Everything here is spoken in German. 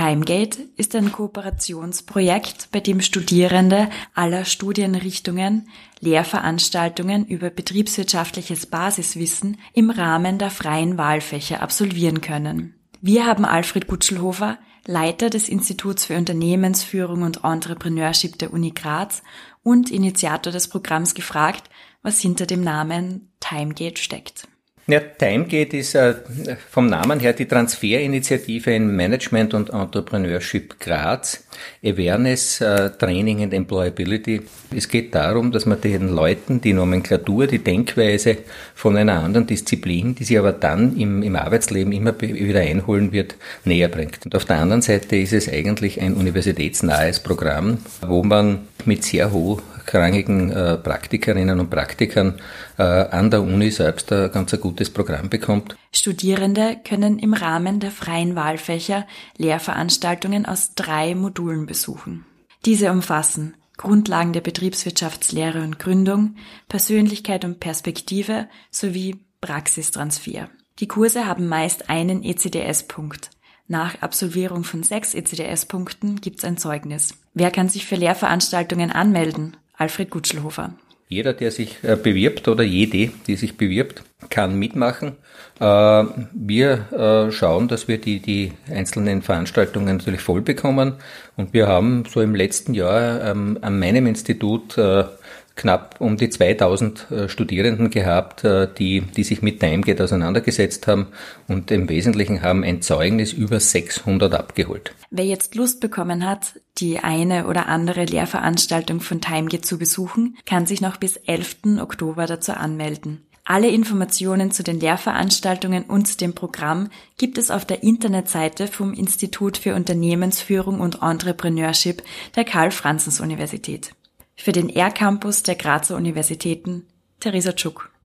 Timegate ist ein Kooperationsprojekt, bei dem Studierende aller Studienrichtungen Lehrveranstaltungen über betriebswirtschaftliches Basiswissen im Rahmen der freien Wahlfächer absolvieren können. Wir haben Alfred Gutschelhofer, Leiter des Instituts für Unternehmensführung und Entrepreneurship der Uni Graz und Initiator des Programms gefragt, was hinter dem Namen Timegate steckt. Ja, Timegate ist äh, vom Namen her die Transferinitiative in Management und Entrepreneurship Graz, Awareness, äh, Training and Employability. Es geht darum, dass man den Leuten die Nomenklatur, die Denkweise von einer anderen Disziplin, die sie aber dann im, im Arbeitsleben immer wieder einholen wird, näher bringt. Und auf der anderen Seite ist es eigentlich ein universitätsnahes Programm, wo man mit sehr hoch hochrangigen äh, Praktikerinnen und Praktikern äh, an der Uni selbst ein ganz gutes Programm bekommt. Studierende können im Rahmen der freien Wahlfächer Lehrveranstaltungen aus drei Modulen besuchen. Diese umfassen Grundlagen der Betriebswirtschaftslehre und Gründung, Persönlichkeit und Perspektive sowie Praxistransfer. Die Kurse haben meist einen ECDS-Punkt. Nach Absolvierung von sechs ECDS-Punkten gibt's ein Zeugnis. Wer kann sich für Lehrveranstaltungen anmelden? Alfred Gutschelhofer. Jeder, der sich äh, bewirbt oder jede, die sich bewirbt, kann mitmachen. Äh, wir äh, schauen, dass wir die, die einzelnen Veranstaltungen natürlich voll bekommen. Und wir haben so im letzten Jahr ähm, an meinem Institut knapp um die 2000 äh, Studierenden gehabt, äh, die, die sich mit Timegate auseinandergesetzt haben und im Wesentlichen haben ein Zeugnis über 600 abgeholt. Wer jetzt Lust bekommen hat, die eine oder andere Lehrveranstaltung von Timegate zu besuchen, kann sich noch bis 11. Oktober dazu anmelden. Alle Informationen zu den Lehrveranstaltungen und dem Programm gibt es auf der Internetseite vom Institut für Unternehmensführung und Entrepreneurship der Karl-Franzens-Universität. Für den R-Campus der Grazer Universitäten, Theresa Tschuk.